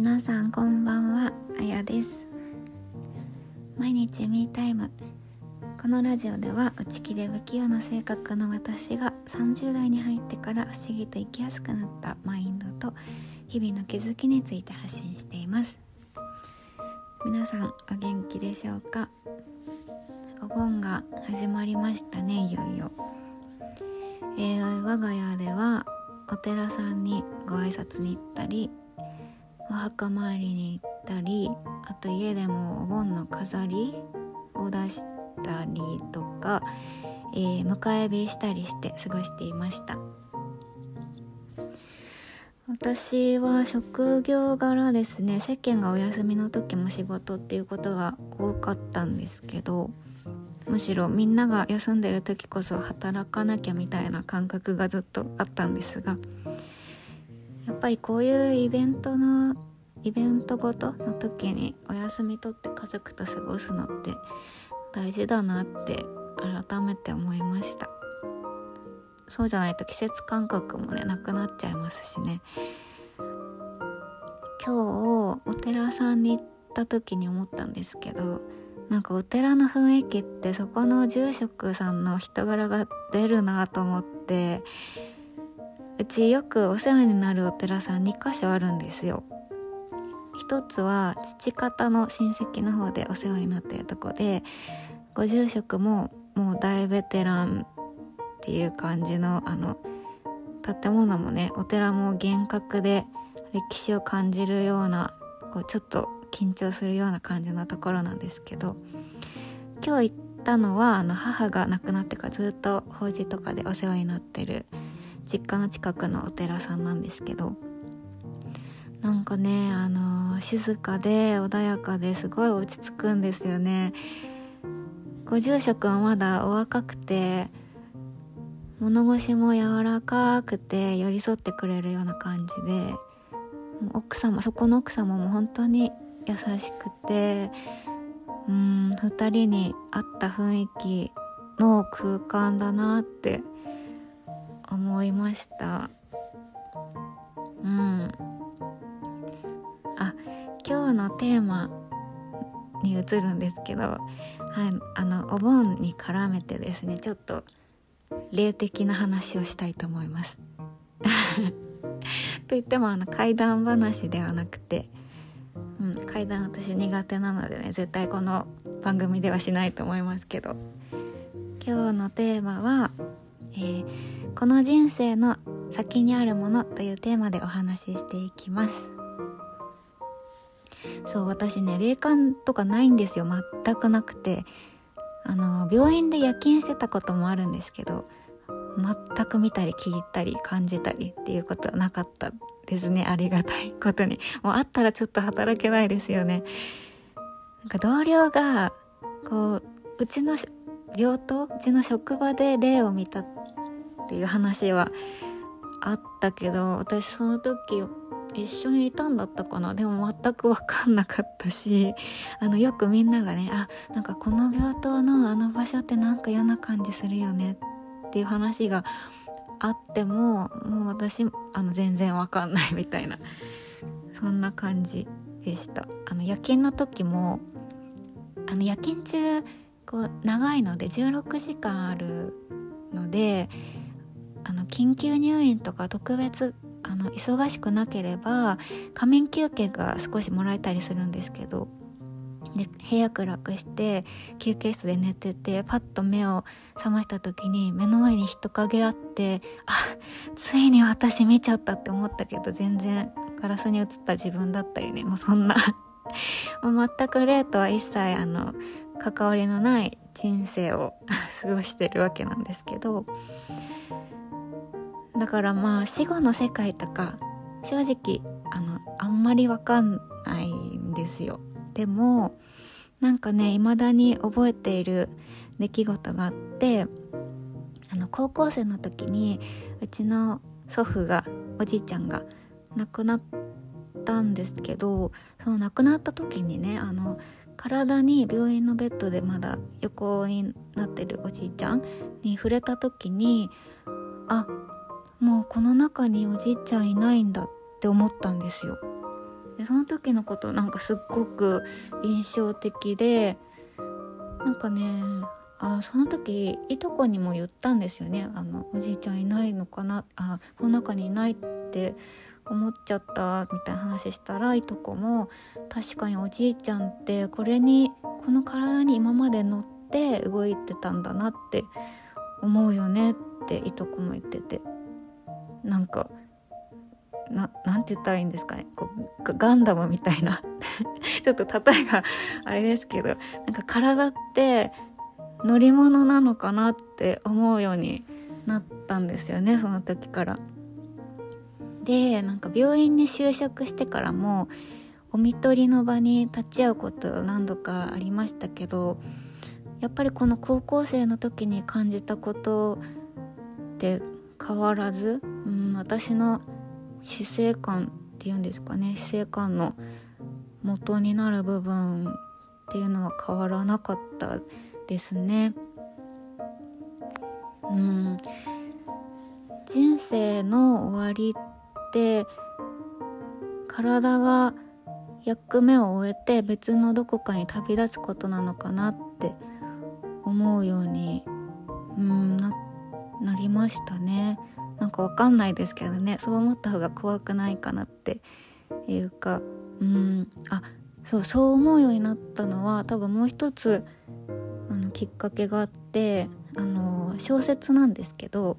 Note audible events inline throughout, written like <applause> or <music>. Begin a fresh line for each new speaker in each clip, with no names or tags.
皆さんこんばんはあやです。毎日ミータイム。このラジオでは内気で不器用な性格の私が30代に入ってから不思議と生きやすくなったマインドと日々の気づきについて発信しています。皆さんお元気でしょうか？お盆が始まりましたねいよいよ、えー、我が家ではお寺さんにご挨拶に行ったりお墓参りに行ったりあと家でもお盆の飾りを出したりとか、えー、迎え火したりして過ごしていました。私は職業柄ですね世間がお休みの時も仕事っていうことが多かったんですけどむしろみんなが休んでる時こそ働かなきゃみたいな感覚がずっとあったんですがやっぱりこういうイベントのイベントごとの時にお休み取って家族と過ごすのって大事だなって改めて思いました。そうじゃないと季節感覚もねなくなっちゃいますしね。今日お寺さんに行った時に思ったんですけどなんかお寺の雰囲気ってそこの住職さんの人柄が出るなと思ってうちよくお世話になるお寺さん2箇所あるんですよ。一つは父方の親戚の方でお世話になっているとこでご住職ももう大ベテランっていう感じのあの建物もねお寺も厳格で歴史を感じるようなこうちょっと緊張するような感じのところなんですけど今日行ったのはあの母が亡くなってからずっと法事とかでお世話になってる実家の近くのお寺さんなんですけどなんかねあの静かで穏やかですごい落ち着くんですよね。ご住職はまだお若くて物腰も柔らかくて寄り添ってくれるような感じで奥様そこの奥様も本当に優しくてうん2人に合った雰囲気の空間だなって思いました。うん。あ今日のテーマに移るんですけど、はい、あのお盆に絡めてですねちょっと霊的な話をしたいと思います。<laughs> と言ってもあの怪談話ではなくて、うん、怪談私苦手なのでね絶対この番組ではしないと思いますけど今日のテーマは、えー、この人生の先にあるものというテーマでお話ししていきます。そう私ね霊感とかないんですよ。全くなくて。あの病院で夜勤してたこともあるんですけど全く見たり聞いたり感じたりっていうことはなかったですね。ありがたいことに。もうあったらちょっと働けないですよね。なんか同僚がこううちの病棟うちの職場で霊を見たっていう話はあったけど私その時一緒にいたんだったかな。でも全く分かんなかったし <laughs> あのよくみんながねあなんかこの病棟のあの場所ってなんか嫌な感じするよねっていう話があってももう私あの全然わかんないみたいな。そんな感じでした。あの夜勤の時もあの夜勤中こう長いので16時間あるのであの緊急入院とか特別あの忙しくなければ仮眠休憩が少しもらえたりするんですけどで部屋暗くして休憩室で寝ててパッと目を覚ました時に目の前に人影あってあついに私見ちゃったって思ったけど全然ガラスに映った自分だったりねもうそんな。<laughs> もう全く霊とは一切あの関わりのない人生を <laughs> 過ごしてるわけなんですけどだからまあ死後の世界とか正直あのあんまりわかんないんですよ。でもなんかね未だに覚えている出来事があってあの高校生の時にうちの祖父がおじいちゃんが亡くなったんですけどその亡くなった時にねあの体に病院のベッドでまだ横になってるおじいちゃんに触れた時にあもうこの中におじいちゃんいないんだって思ったんですよ。でその時のことなんかすっごく印象的でなんかねあその時いとこにも言ったんですよね。あのおじいちゃんいないのかなあこの中にいないって思っちゃったみたいな話したらいとこも確かにおじいちゃんってこれにこの体に今まで乗って動いてたんだなって思うよねっていとこも言ってて。なんかななんて言ったらいいんですかねこうガンダムみたいな <laughs> ちょっと例えがあれですけどなんか体って乗り物なのかなって思うようになったんですよねその時から。でなんか病院に就職してからもお見取りの場に立ち会うこと何度かありましたけどやっぱりこの高校生の時に感じたことって変わらず、うん、私の死生観っていうんですかね死生観の元になる部分っていうのは変わらなかったですね。うん人生の終わりって体が役目を終えて別のどこかに旅立つことなのかなって思うようにうんななりましたね。なんかわかんないですけどね。そう思った方が怖くないかなっていうか。うん。あそうそう思うようになったのは多分もう一つあのきっかけがあってあの小説なんですけど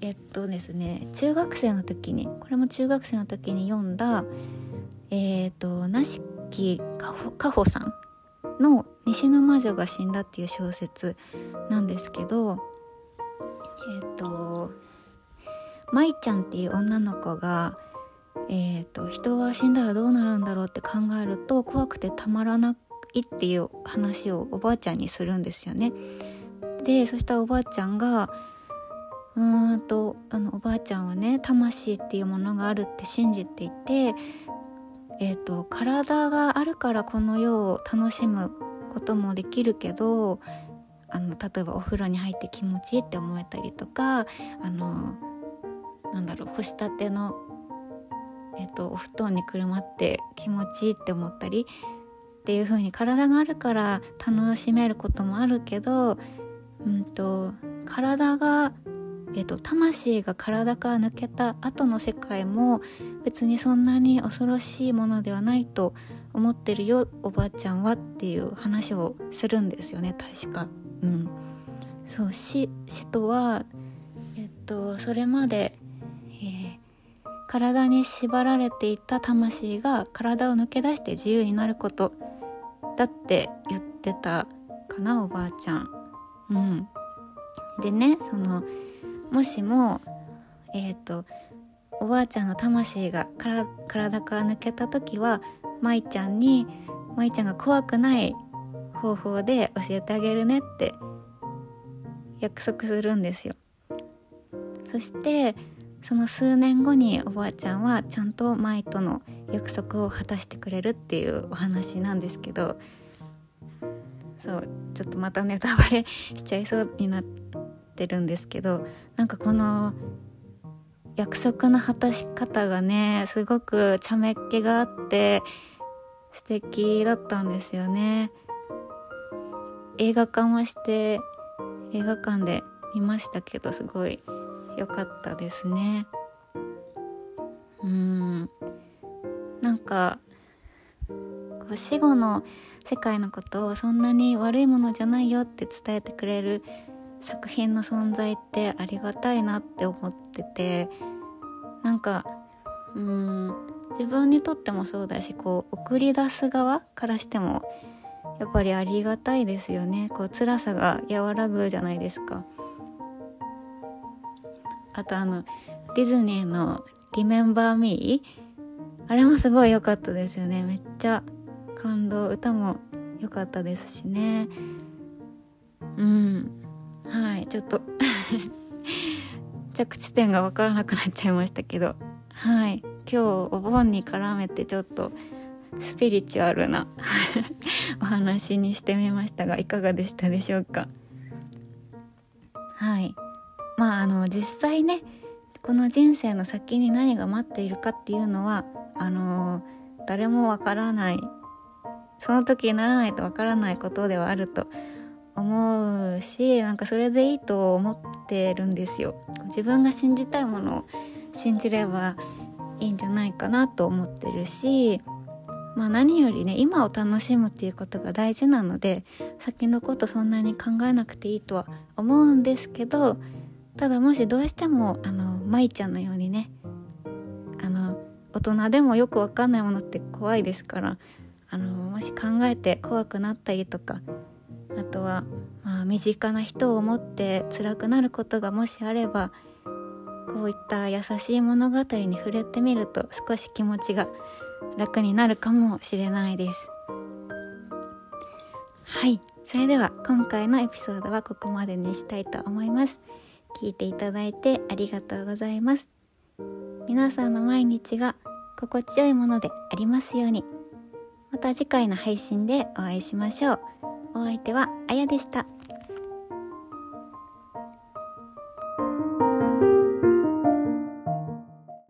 えっとですね中学生の時にこれも中学生の時に読んだえっ、となしきかほさんの「西の魔女が死んだ」っていう小説なんですけどえっ、ー、と舞ちゃんっていう女の子がえーと、人は死んだらどうなるんだろうって考えると怖くてたまらないっていう話をおばあちゃんにするんですよね。でそしたらおばあちゃんがうーんとあのおばあちゃんはね魂っていうものがあるって信じていて、えーと、体があるからこの世を楽しむこともできるけどあの例えばお風呂に入って気持ちいいって思えたりとかあのなんだろう干したての、えーと、お布団にくるまって気持ちいいって思ったりっていう風に体があるから楽しめることもあるけど、うんと体がえーと、魂が体から抜けた後の世界も別にそんなに恐ろしいものではないと思ってるよおばあちゃんはっていう話をするんですよね確か。うん、そう死死とは、えっと、それまで、えー、体に縛られていた魂が体を抜け出して自由になることだって言ってたかなおばあちゃん。うん、でねそのもしもえっ、ー、とおばあちゃんの魂が体から抜けた時は舞ちゃんに舞ちゃんが怖くない方法で教えてあげるねって約束するんですよ。そしてその数年後におばあちゃんはちゃんと舞との約束を果たしてくれるっていうお話なんですけどそうちょっとまたネタバレしちゃいそうになってるんですけどなんかこの約束の果たし方がねすごく茶目っ気があって素敵だったんですよね。映画化もして映画館で見ましたけどすごい良かったですね。うん。なんかこう死後の世界のことをそんなに悪いものじゃないよって伝えてくれる作品の存在ってありがたいなって思っててなんかうん自分にとってもそうだしこう送り出す側からしてもやっぱりありがたいですよね。こう辛さが和らぐじゃないですか。あとあのディズニーの「リメンバー・ミー」あれもすごい良かったですよね。めっちゃ感動。歌も良かったですしね。うん。はい。ちょっと。<laughs> 着地点が分からなくなっちゃいましたけど。はい。今日お盆に絡めてちょっとスピリチュアルなお話にしてみましたがいかがでしたでしょうか？はい。まああの実際ねこの人生の先に何が待っているかっていうのはあの誰もわからない。その時にならないとわからないことではあると思うしなんかそれでいいと思ってるんですよ。自分が信じたいものを信じればいいんじゃないかなと思ってるしまあ何よりね今を楽しむっていうことが大事なので先のことそんなに考えなくていいとは思うんですけどただもしどうしてもあの舞ちゃんのようにねあの大人でもよくわかんないものって怖いですからあのもし考えて怖くなったりとかあとは、まあ、身近な人を思って辛くなることがもしあればこういった優しい物語に触れてみると少し気持ちが楽になるかもしれないです。はい。それでは今回のエピソードはここまでにしたいと思います。聞いていただいてありがとうございます。皆さんの毎日が心地よいものでありますように。また次回の配信でお会いしましょう。お相手はあやでした。